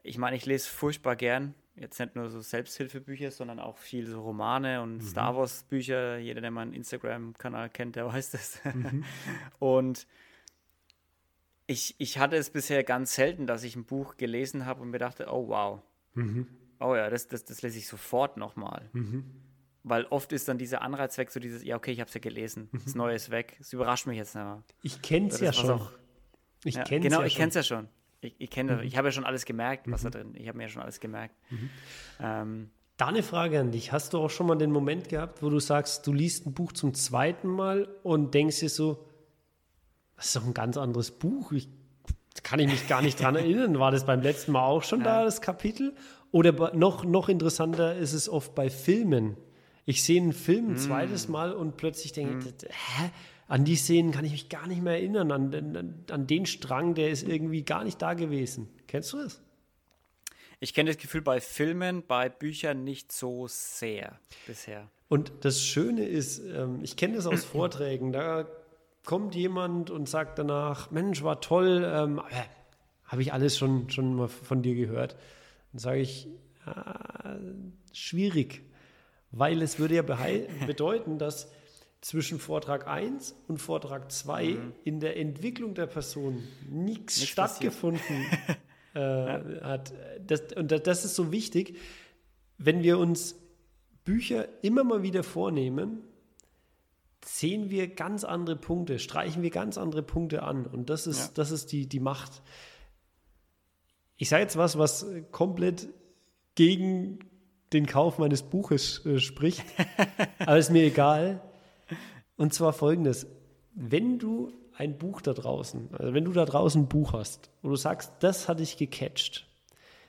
Speaker 1: ich meine, ich lese furchtbar gern, jetzt nicht nur so Selbsthilfebücher, sondern auch viel so Romane und mhm. Star Wars Bücher. Jeder, der meinen Instagram-Kanal kennt, der weiß das. Mhm. und ich, ich hatte es bisher ganz selten, dass ich ein Buch gelesen habe und mir dachte, oh wow. Mhm. Oh ja, das, das, das lese ich sofort nochmal. Mhm. Weil oft ist dann dieser Anreiz weg, so dieses, ja, okay, ich habe es ja gelesen, das Neue ist weg. Es überrascht mich jetzt nicht mehr.
Speaker 2: Ich kenne es ja schon.
Speaker 1: Auch, ich ja, kenn's genau, ja ich kenne es ja schon. Ich, ich kenne, mhm. ich habe ja schon alles gemerkt, was mhm. da drin. Ich habe mir ja schon alles gemerkt. Mhm.
Speaker 2: Ähm, da eine Frage an dich. Hast du auch schon mal den Moment gehabt, wo du sagst, du liest ein Buch zum zweiten Mal und denkst dir so, das ist doch ein ganz anderes Buch. Ich, kann ich mich gar nicht dran erinnern. War das beim letzten Mal auch schon ja. da, das Kapitel? Oder noch, noch interessanter ist es oft bei Filmen. Ich sehe einen Film ein mm. zweites Mal und plötzlich denke mm. ich, hä? An die Szenen kann ich mich gar nicht mehr erinnern. An, an, an den Strang, der ist irgendwie gar nicht da gewesen. Kennst du das?
Speaker 1: Ich kenne das Gefühl bei Filmen, bei Büchern nicht so sehr bisher.
Speaker 2: Und das Schöne ist, ähm, ich kenne das aus Vorträgen, da kommt jemand und sagt danach, Mensch, war toll, ähm, habe ich alles schon, schon mal von dir gehört. Dann sage ich, äh, schwierig, weil es würde ja bedeuten, dass zwischen Vortrag 1 und Vortrag 2 mhm. in der Entwicklung der Person nichts stattgefunden äh, ja. hat. Das, und das ist so wichtig, wenn wir uns Bücher immer mal wieder vornehmen, sehen wir ganz andere Punkte, streichen wir ganz andere Punkte an. Und das ist, ja. das ist die, die Macht. Ich sage jetzt was, was komplett gegen den Kauf meines Buches äh, spricht, aber ist mir egal. Und zwar folgendes: Wenn du ein Buch da draußen, also wenn du da draußen ein Buch hast, wo du sagst, das hat dich gecatcht,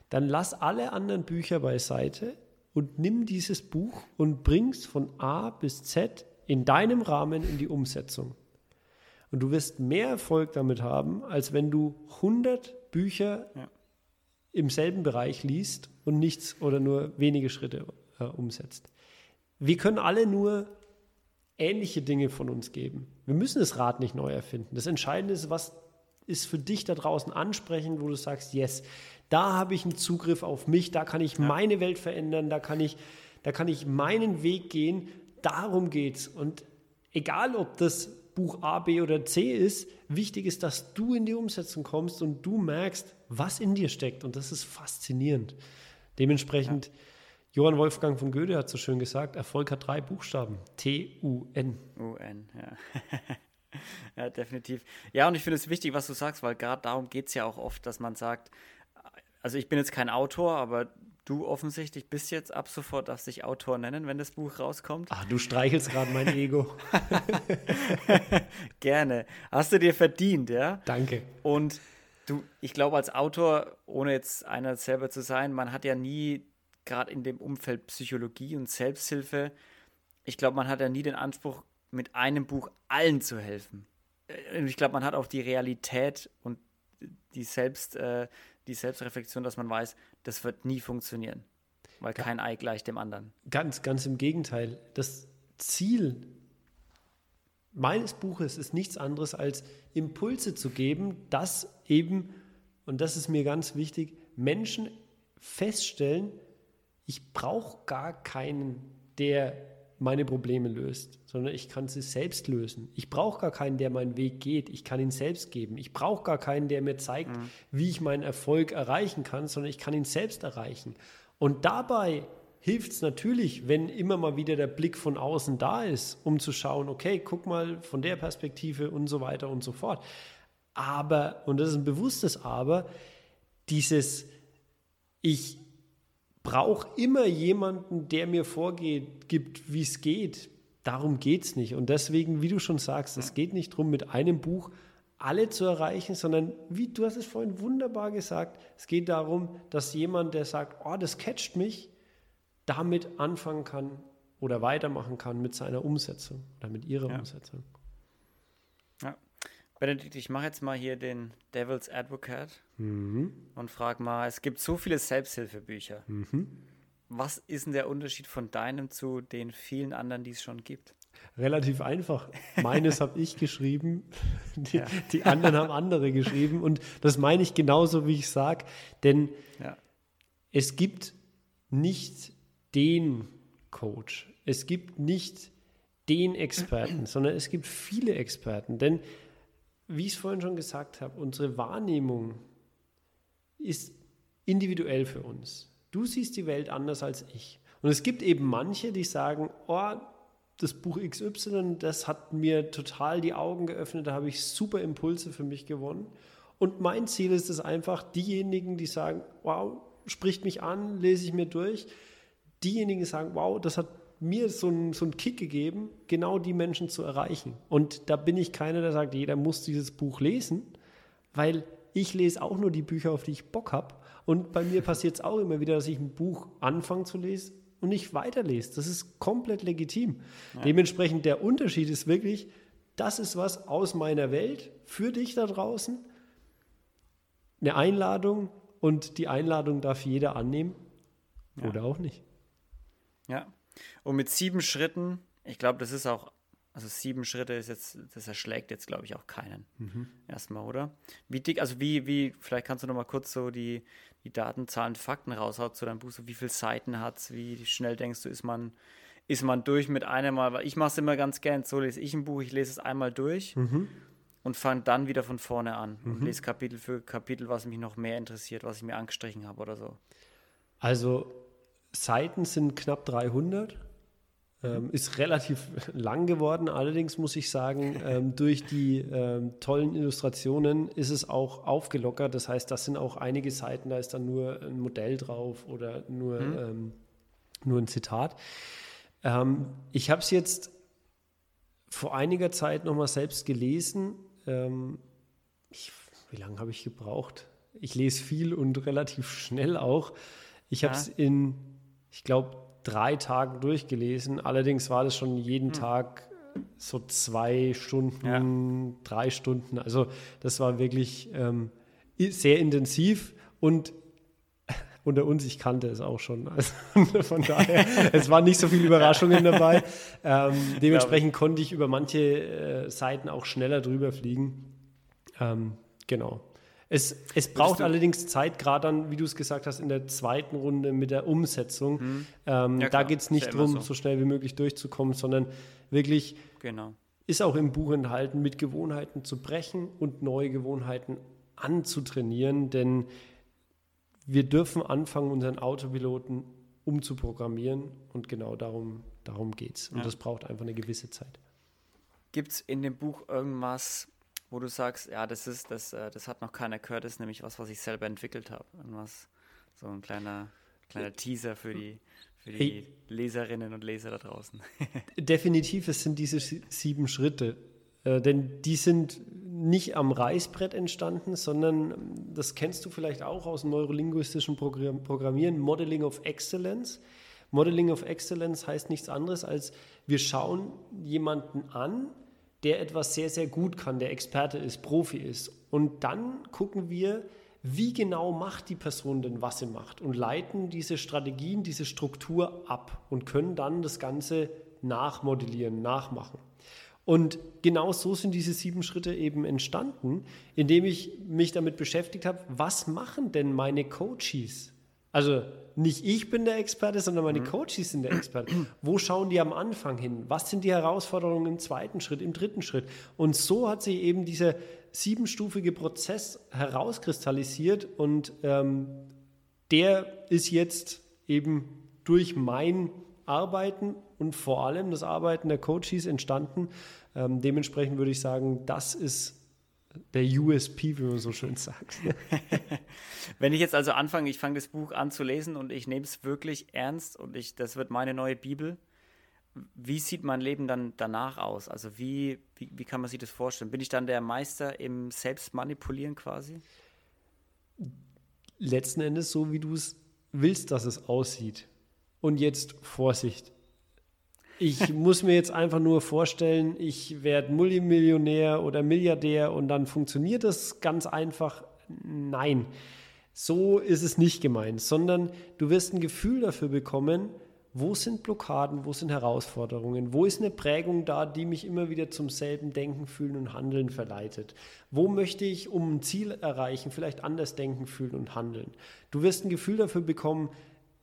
Speaker 2: dann lass alle anderen Bücher beiseite und nimm dieses Buch und bring's von A bis Z in deinem Rahmen in die Umsetzung. Und du wirst mehr Erfolg damit haben, als wenn du 100 Bücher ja. im selben Bereich liest und nichts oder nur wenige Schritte äh, umsetzt. Wir können alle nur ähnliche Dinge von uns geben. Wir müssen das Rad nicht neu erfinden. Das Entscheidende ist, was ist für dich da draußen ansprechend, wo du sagst, yes, da habe ich einen Zugriff auf mich, da kann ich ja. meine Welt verändern, da kann ich, da kann ich meinen Weg gehen. Darum geht's. Und egal, ob das Buch A, B oder C ist, wichtig ist, dass du in die Umsetzung kommst und du merkst, was in dir steckt. Und das ist faszinierend. Dementsprechend ja Johann Wolfgang von Goethe hat so schön gesagt, Erfolg hat drei Buchstaben. T-U-N.
Speaker 1: U-N, ja. ja, definitiv. Ja, und ich finde es wichtig, was du sagst, weil gerade darum geht es ja auch oft, dass man sagt, also ich bin jetzt kein Autor, aber du offensichtlich bist jetzt ab sofort, darfst dich Autor nennen, wenn das Buch rauskommt.
Speaker 2: Ach, du streichelst gerade mein Ego.
Speaker 1: Gerne. Hast du dir verdient, ja?
Speaker 2: Danke.
Speaker 1: Und du, ich glaube, als Autor, ohne jetzt einer selber zu sein, man hat ja nie gerade in dem Umfeld Psychologie und Selbsthilfe, ich glaube, man hat ja nie den Anspruch, mit einem Buch allen zu helfen. Äh, ich glaube, man hat auch die Realität und die, Selbst, äh, die Selbstreflexion, dass man weiß, das wird nie funktionieren, weil kein Ei gleicht dem anderen.
Speaker 2: Ganz, ganz im Gegenteil. Das Ziel meines Buches ist nichts anderes als Impulse zu geben, dass eben, und das ist mir ganz wichtig, Menschen feststellen, ich brauche gar keinen, der meine Probleme löst, sondern ich kann sie selbst lösen. Ich brauche gar keinen, der meinen Weg geht. Ich kann ihn selbst geben. Ich brauche gar keinen, der mir zeigt, mhm. wie ich meinen Erfolg erreichen kann, sondern ich kann ihn selbst erreichen. Und dabei hilft es natürlich, wenn immer mal wieder der Blick von außen da ist, um zu schauen, okay, guck mal von der Perspektive und so weiter und so fort. Aber, und das ist ein bewusstes Aber, dieses, ich brauche immer jemanden, der mir vorgeht, gibt, wie es geht. Darum geht es nicht. Und deswegen, wie du schon sagst, es geht nicht darum, mit einem Buch alle zu erreichen, sondern wie du hast es vorhin wunderbar gesagt, es geht darum, dass jemand, der sagt, oh, das catcht mich, damit anfangen kann oder weitermachen kann mit seiner Umsetzung oder mit ihrer ja. Umsetzung.
Speaker 1: Benedikt, ich mache jetzt mal hier den Devil's Advocate mhm. und frage mal, es gibt so viele Selbsthilfebücher. Mhm. Was ist denn der Unterschied von deinem zu den vielen anderen, die es schon gibt?
Speaker 2: Relativ einfach. Meines habe ich geschrieben, die, ja. die, anderen haben andere geschrieben und das meine ich genauso, wie ich sage, denn ja. es gibt nicht den Coach, es gibt nicht den Experten, sondern es gibt viele Experten, denn wie ich es vorhin schon gesagt habe, unsere Wahrnehmung ist individuell für uns. Du siehst die Welt anders als ich. Und es gibt eben manche, die sagen, oh, das Buch XY, das hat mir total die Augen geöffnet, da habe ich super Impulse für mich gewonnen. Und mein Ziel ist es einfach, diejenigen, die sagen, wow, spricht mich an, lese ich mir durch, diejenigen, die sagen, wow, das hat mir so einen so Kick gegeben, genau die Menschen zu erreichen. Und da bin ich keiner, der sagt, jeder muss dieses Buch lesen, weil ich lese auch nur die Bücher, auf die ich Bock habe. Und bei mir passiert es auch immer wieder, dass ich ein Buch anfange zu lesen und nicht weiterlese. Das ist komplett legitim. Ja. Dementsprechend der Unterschied ist wirklich, das ist was aus meiner Welt für dich da draußen. Eine Einladung, und die Einladung darf jeder annehmen ja. oder auch nicht.
Speaker 1: Ja. Und mit sieben Schritten, ich glaube, das ist auch, also sieben Schritte ist jetzt, das erschlägt jetzt, glaube ich, auch keinen. Mhm. Erstmal, oder? Wie dick, also wie, wie, vielleicht kannst du noch mal kurz so die, die Daten, Zahlen, Fakten raushauen zu deinem Buch, so wie viele Seiten hat es, wie schnell denkst du, ist man, ist man durch mit einem Mal, weil ich mache es immer ganz gern, so lese ich ein Buch, ich lese es einmal durch mhm. und fange dann wieder von vorne an mhm. und lese Kapitel für Kapitel, was mich noch mehr interessiert, was ich mir angestrichen habe oder so.
Speaker 2: Also Seiten sind knapp 300. Ähm, ist relativ lang geworden. Allerdings muss ich sagen, ähm, durch die ähm, tollen Illustrationen ist es auch aufgelockert. Das heißt, das sind auch einige Seiten, da ist dann nur ein Modell drauf oder nur, mhm. nur ein Zitat. Ähm, ich habe es jetzt vor einiger Zeit nochmal selbst gelesen. Ähm, ich, wie lange habe ich gebraucht? Ich lese viel und relativ schnell auch. Ich habe es in, ich glaube, drei Tagen durchgelesen. Allerdings war das schon jeden hm. Tag so zwei Stunden, ja. drei Stunden. Also das war wirklich ähm, sehr intensiv und unter uns, ich kannte es auch schon. Also von daher, es waren nicht so viele Überraschungen dabei. Ähm, dementsprechend konnte ich über manche äh, Seiten auch schneller drüber fliegen. Ähm, genau. Es, es braucht allerdings Zeit, gerade dann, wie du es gesagt hast, in der zweiten Runde mit der Umsetzung. Mhm. Ähm, ja, da geht es nicht darum, so. so. schnell wie möglich durchzukommen, sondern wirklich
Speaker 1: genau.
Speaker 2: ist auch im Buch enthalten, mit Gewohnheiten zu brechen und neue Gewohnheiten anzutrainieren. Denn wir dürfen anfangen, unseren Autopiloten umzuprogrammieren und genau darum, darum geht es. Und ja. das braucht einfach eine gewisse Zeit.
Speaker 1: Gibt es in dem Buch irgendwas, wo du sagst, ja, das ist, das, äh, das hat noch keiner gehört, das ist nämlich was, was ich selber entwickelt habe. Irgendwas, so ein kleiner, kleiner Teaser für die, für die hey. Leserinnen und Leser da draußen.
Speaker 2: Definitiv, es sind diese sieben Schritte. Äh, denn die sind nicht am Reißbrett entstanden, sondern das kennst du vielleicht auch aus dem neurolinguistischen Programmieren, Modeling of Excellence. Modeling of Excellence heißt nichts anderes als, wir schauen jemanden an, der etwas sehr, sehr gut kann, der Experte ist, Profi ist. Und dann gucken wir, wie genau macht die Person denn, was sie macht und leiten diese Strategien, diese Struktur ab und können dann das Ganze nachmodellieren, nachmachen. Und genau so sind diese sieben Schritte eben entstanden, indem ich mich damit beschäftigt habe, was machen denn meine Coaches? Also nicht ich bin der Experte, sondern meine mhm. Coaches sind der Experte. Wo schauen die am Anfang hin? Was sind die Herausforderungen im zweiten Schritt, im dritten Schritt? Und so hat sich eben dieser siebenstufige Prozess herauskristallisiert und ähm, der ist jetzt eben durch mein Arbeiten und vor allem das Arbeiten der Coaches entstanden. Ähm, dementsprechend würde ich sagen, das ist der USP, wie man so schön sagt.
Speaker 1: Wenn ich jetzt also anfange, ich fange das Buch an zu lesen und ich nehme es wirklich ernst und ich, das wird meine neue Bibel. Wie sieht mein Leben dann danach aus? Also wie, wie, wie kann man sich das vorstellen? Bin ich dann der Meister im Selbstmanipulieren quasi?
Speaker 2: Letzten Endes so, wie du es willst, dass es aussieht. Und jetzt Vorsicht. Ich muss mir jetzt einfach nur vorstellen, ich werde Multimillionär oder Milliardär und dann funktioniert das ganz einfach. Nein, so ist es nicht gemeint, sondern du wirst ein Gefühl dafür bekommen, wo sind Blockaden, wo sind Herausforderungen, wo ist eine Prägung da, die mich immer wieder zum selben Denken, Fühlen und Handeln verleitet. Wo möchte ich, um ein Ziel erreichen, vielleicht anders denken, fühlen und handeln. Du wirst ein Gefühl dafür bekommen,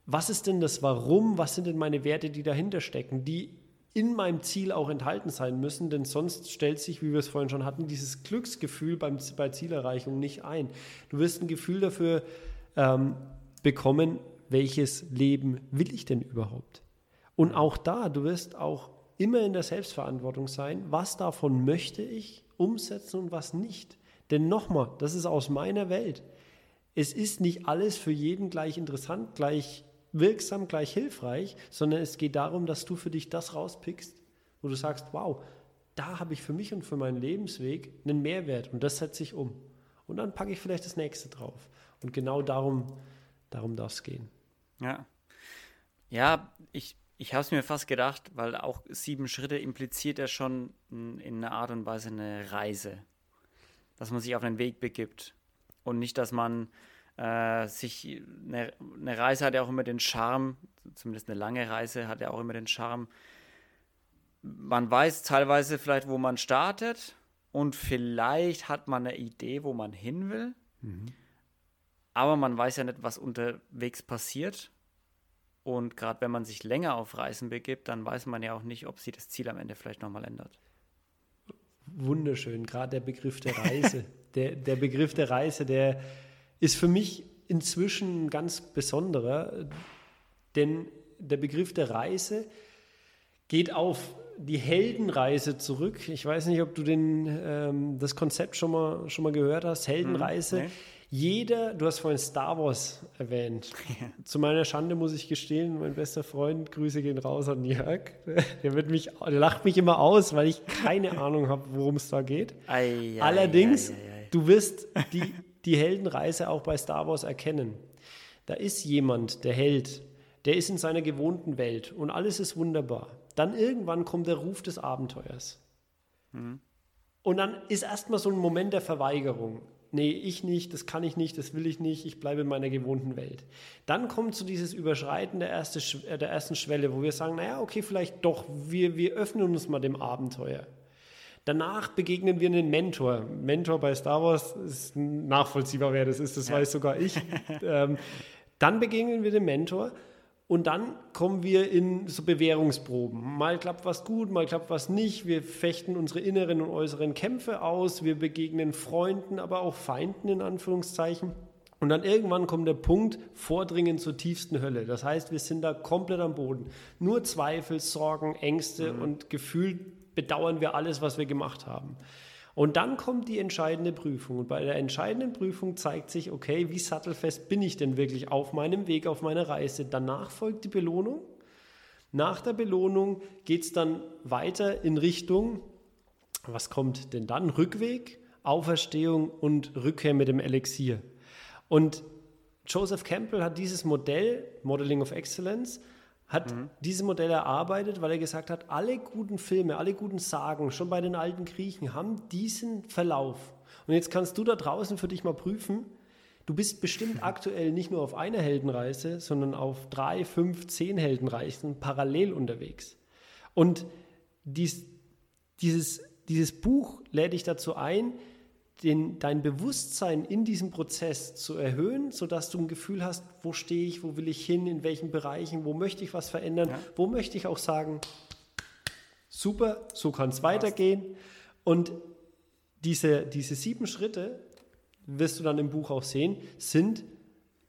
Speaker 2: was ist denn das Warum, was sind denn meine Werte, die dahinter stecken, die in meinem Ziel auch enthalten sein müssen, denn sonst stellt sich, wie wir es vorhin schon hatten, dieses Glücksgefühl beim, bei Zielerreichung nicht ein. Du wirst ein Gefühl dafür ähm, bekommen, welches Leben will ich denn überhaupt? Und auch da, du wirst auch immer in der Selbstverantwortung sein, was davon möchte ich umsetzen und was nicht. Denn nochmal, das ist aus meiner Welt. Es ist nicht alles für jeden gleich interessant, gleich wirksam, gleich hilfreich, sondern es geht darum, dass du für dich das rauspickst, wo du sagst, wow, da habe ich für mich und für meinen Lebensweg einen Mehrwert und das setze ich um. Und dann packe ich vielleicht das nächste drauf. Und genau darum, darum darf es gehen.
Speaker 1: Ja. Ja, ich, ich habe es mir fast gedacht, weil auch sieben Schritte impliziert ja schon in einer Art und Weise eine Reise. Dass man sich auf einen Weg begibt. Und nicht, dass man Äh, sich eine, eine Reise hat ja auch immer den Charme, zumindest eine lange Reise hat ja auch immer den Charme. Man weiß teilweise vielleicht, wo man startet und vielleicht hat man eine Idee, wo man hin will. Mhm. Aber man weiß ja nicht, was unterwegs passiert. Und gerade wenn man sich länger auf Reisen begibt, dann weiß man ja auch nicht, ob sich das Ziel am Ende vielleicht nochmal ändert.
Speaker 2: Wunderschön, gerade der Begriff der Reise. der, der Begriff der Reise, der ist für mich inzwischen ein ganz besonderer, denn der Begriff der Reise geht auf die Heldenreise zurück. Ich weiß nicht, ob du den, ähm, das Konzept schon mal, schon mal gehört hast. Heldenreise. Hm, nee. Jeder, du hast vorhin Star Wars erwähnt. Ja. Zu meiner Schande muss ich gestehen, mein bester Freund, Grüße gehen raus an Jörg. Der, wird mich, der lacht mich immer aus, weil ich keine Ahnung habe, worum es da geht. Ei, ei, Allerdings, ei, du wirst die, die Heldenreise auch bei Star Wars erkennen. Da ist jemand, der Held, der ist in seiner gewohnten Welt und alles ist wunderbar. Dann irgendwann kommt der Ruf des Abenteuers. Mhm. Und dann ist erstmal so ein Moment der Verweigerung. Nee, ich nicht, das kann ich nicht, das will ich nicht, ich bleibe in meiner gewohnten Welt. Dann kommt so dieses Überschreiten der, erste, äh, der ersten Schwelle, wo wir sagen, naja, okay, vielleicht doch, wir, wir öffnen uns mal dem Abenteuer. Danach begegnen wir einen Mentor. Mentor bei Star Wars ist nachvollziehbar, wer das ist, das ja. weiß sogar ich. ähm, dann begegnen wir dem Mentor und dann kommen wir in so Bewährungsproben. Mal klappt was gut, mal klappt was nicht. Wir fechten unsere inneren und äußeren Kämpfe aus. Wir begegnen Freunden, aber auch Feinden in Anführungszeichen. Und dann irgendwann kommt der Punkt, Vordringen zur tiefsten Hölle. Das heißt, wir sind da komplett am Boden. Nur Zweifel, Sorgen, Ängste mhm. und gefühlt bedauern wir alles, was wir gemacht haben. Und dann kommt die entscheidende Prüfung. Und bei der entscheidenden Prüfung zeigt sich, okay, wie sattelfest bin ich denn wirklich auf meinem Weg, auf meiner Reise. Danach folgt die Belohnung. Nach der Belohnung geht es dann weiter in Richtung, was kommt denn dann? Rückweg, Auferstehung und Rückkehr mit dem Elixier. Und Joseph Campbell hat dieses Modell, Modeling of Excellence, hat mhm. dieses Modell erarbeitet, weil er gesagt hat, alle guten Filme, alle guten Sagen, schon bei den alten Griechen, haben diesen Verlauf. Und jetzt kannst du da draußen für dich mal prüfen, du bist bestimmt aktuell nicht nur auf einer Heldenreise, sondern auf drei, fünf, zehn Heldenreisen parallel unterwegs. Und dies, dieses, dieses Buch lädt dich dazu ein, den, dein Bewusstsein in diesem Prozess zu erhöhen, sodass du ein Gefühl hast, wo stehe ich, wo will ich hin, in welchen Bereichen, wo möchte ich was verändern, ja. wo möchte ich auch sagen, super, so kann es weitergehen. Und diese, diese sieben Schritte, wirst du dann im Buch auch sehen, sind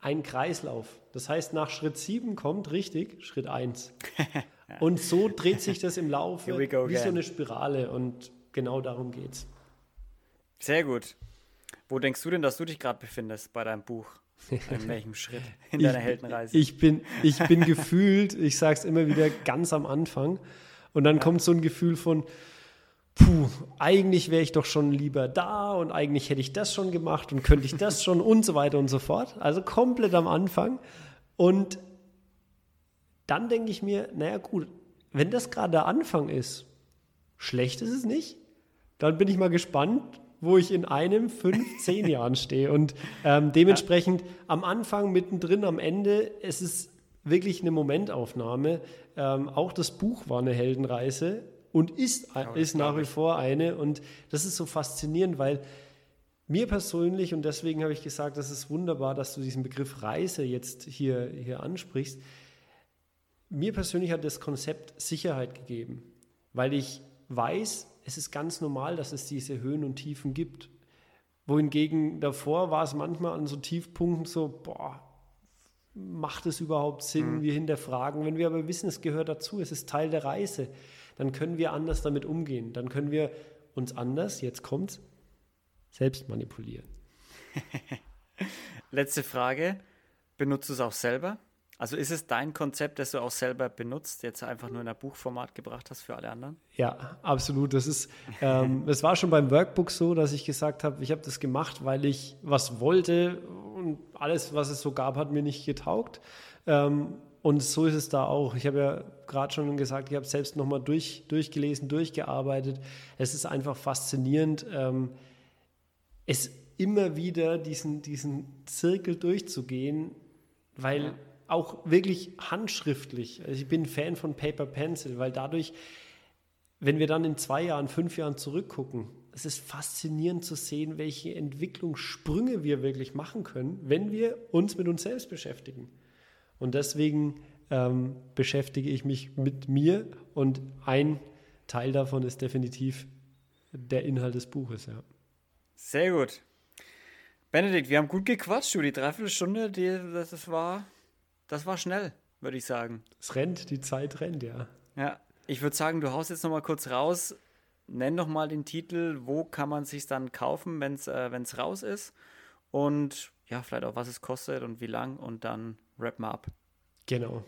Speaker 2: ein Kreislauf. Das heißt, nach Schritt sieben kommt richtig Schritt eins. Und so dreht sich das im Laufe wie so eine Spirale und genau darum geht es.
Speaker 1: Sehr gut. Wo denkst du denn, dass du dich gerade befindest bei deinem Buch? In welchem Schritt in deiner Heldenreise?
Speaker 2: Ich bin, ich bin gefühlt, ich sage es immer wieder, ganz am Anfang. Und dann ja. kommt so ein Gefühl von, puh, eigentlich wäre ich doch schon lieber da und eigentlich hätte ich das schon gemacht und könnte ich das schon und so weiter und so fort. Also komplett am Anfang. Und dann denke ich mir, naja gut, wenn das gerade der Anfang ist, schlecht ist es nicht. Dann bin ich mal gespannt, wo ich in einem, fünf, zehn Jahren stehe. Und ähm, dementsprechend ja. am Anfang, mittendrin, am Ende, es ist wirklich eine Momentaufnahme. Ähm, auch das Buch war eine Heldenreise und ist, oh, ist nach wie vor eine. Und das ist so faszinierend, weil mir persönlich, und deswegen habe ich gesagt, das ist wunderbar, dass du diesen Begriff Reise jetzt hier, hier ansprichst. Mir persönlich hat das Konzept Sicherheit gegeben, weil ich weiß, es ist ganz normal, dass es diese Höhen und Tiefen gibt. Wohingegen davor war es manchmal an so Tiefpunkten so, boah, macht es überhaupt Sinn? Mhm. Wir hinterfragen. Wenn wir aber wissen, es gehört dazu, es ist Teil der Reise, dann können wir anders damit umgehen. Dann können wir uns anders, jetzt kommt's, selbst manipulieren.
Speaker 1: Letzte Frage. Benutzt du es auch selber? Also ist es dein Konzept, das du auch selber benutzt, jetzt einfach nur in ein Buchformat gebracht hast für alle anderen?
Speaker 2: Ja, absolut. Das ist, ähm, es war schon beim Workbook so, dass ich gesagt habe, ich habe das gemacht, weil ich was wollte und alles, was es so gab, hat mir nicht getaugt. Ähm, und so ist es da auch. Ich habe ja gerade schon gesagt, ich habe selbst nochmal durch, durchgelesen, durchgearbeitet. Es ist einfach faszinierend. Ähm, es immer wieder diesen, diesen Zirkel durchzugehen, weil ja. Auch wirklich handschriftlich, also ich bin Fan von Paper Pencil, weil dadurch, wenn wir dann in zwei Jahren, fünf Jahren zurückgucken, es ist faszinierend zu sehen, welche Entwicklungssprünge wir wirklich machen können, wenn wir uns mit uns selbst beschäftigen. Und deswegen ähm, beschäftige ich mich mit mir und ein Teil davon ist definitiv der Inhalt des Buches, ja.
Speaker 1: Sehr gut. Benedikt, wir haben gut gequatscht, du. Die Dreiviertelstunde, die, das, war, das war schnell, würde ich sagen.
Speaker 2: Es rennt, die Zeit rennt, ja.
Speaker 1: Ja, ich würde sagen, du haust jetzt noch mal kurz raus. Nenn noch mal den Titel, wo kann man sich dann kaufen, wenn es äh, raus ist. Und ja, vielleicht auch, was es kostet und wie lang. Und dann wrap mal ab.
Speaker 2: Genau.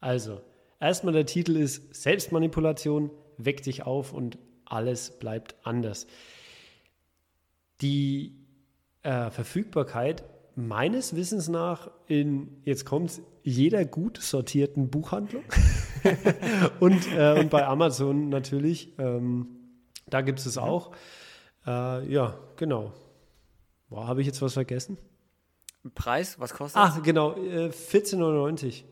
Speaker 2: Also, erstmal der Titel ist Selbstmanipulation, weck dich auf und alles bleibt anders. Die äh, Verfügbarkeit meines Wissens nach in, jetzt kommt jeder gut sortierten Buchhandlung und, äh, und bei Amazon natürlich. Ähm, da gibt es es auch. Äh, ja, genau. Habe ich jetzt was vergessen?
Speaker 1: Preis, was kostet
Speaker 2: Ach, genau, äh, 14,99.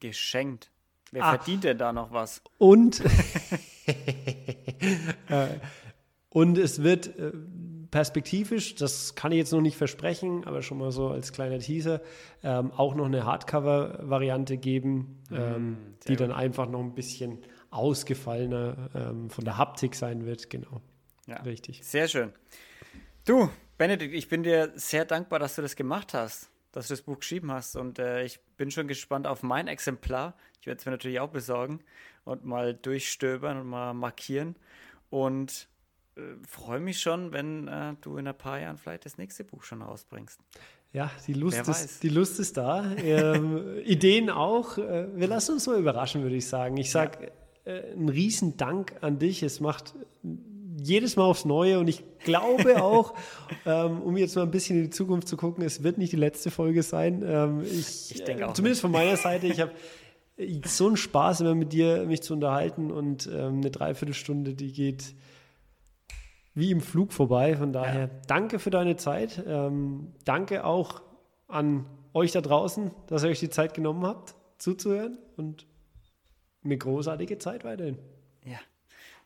Speaker 1: Geschenkt. Wer ah. verdient denn da noch was?
Speaker 2: Und, äh, und es wird äh, perspektivisch, das kann ich jetzt noch nicht versprechen, aber schon mal so als kleiner Teaser, ähm, auch noch eine Hardcover-Variante geben, mm, ähm, die gut. dann einfach noch ein bisschen ausgefallener ähm, von der Haptik sein wird. Genau.
Speaker 1: Ja, richtig. Sehr schön. Du, Benedikt, ich bin dir sehr dankbar, dass du das gemacht hast dass du das Buch geschrieben hast. Und äh, ich bin schon gespannt auf mein Exemplar. Ich werde es mir natürlich auch besorgen und mal durchstöbern und mal markieren. Und äh, freue mich schon, wenn äh, du in ein paar Jahren vielleicht das nächste Buch schon rausbringst.
Speaker 2: Ja, die Lust, ist, die Lust ist da. ähm, Ideen auch. Äh, wir lassen uns mal überraschen, würde ich sagen. Ich sage ja. äh, einen riesen Dank an dich. Es macht jedes Mal aufs Neue und ich glaube auch, ähm, um jetzt mal ein bisschen in die Zukunft zu gucken, es wird nicht die letzte Folge sein. Ähm, ich, ich denke äh, auch. Zumindest nicht. von meiner Seite, ich habe so einen Spaß, immer mit dir mich zu unterhalten und ähm, eine Dreiviertelstunde, die geht wie im Flug vorbei. Von daher ja. danke für deine Zeit. Ähm, danke auch an euch da draußen, dass ihr euch die Zeit genommen habt, zuzuhören und eine großartige Zeit weiterhin.
Speaker 1: Ja.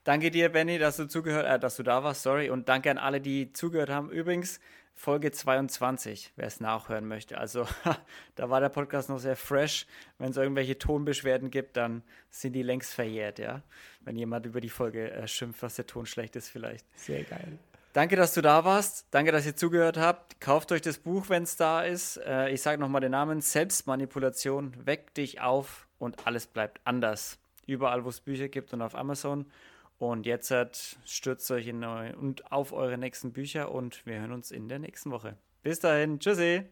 Speaker 1: Danke dir, Benny, dass du zugehört, äh, dass du da warst, sorry. Und danke an alle, die zugehört haben. Übrigens, Folge 22, wer es nachhören möchte. Also, da war der Podcast noch sehr fresh. Wenn es irgendwelche Tonbeschwerden gibt, dann sind die längst verjährt, ja. Wenn jemand über die Folge äh, schimpft, was der Ton schlecht ist, vielleicht.
Speaker 2: Sehr geil.
Speaker 1: Danke, dass du da warst. Danke, dass ihr zugehört habt. Kauft euch das Buch, wenn es da ist. Äh, ich sage nochmal den Namen: Selbstmanipulation. Weck dich auf und alles bleibt anders. Überall, wo es Bücher gibt und auf Amazon. Und jetzt stürzt euch in und auf eure nächsten Bücher und wir hören uns in der nächsten Woche. Bis dahin, tschüssi!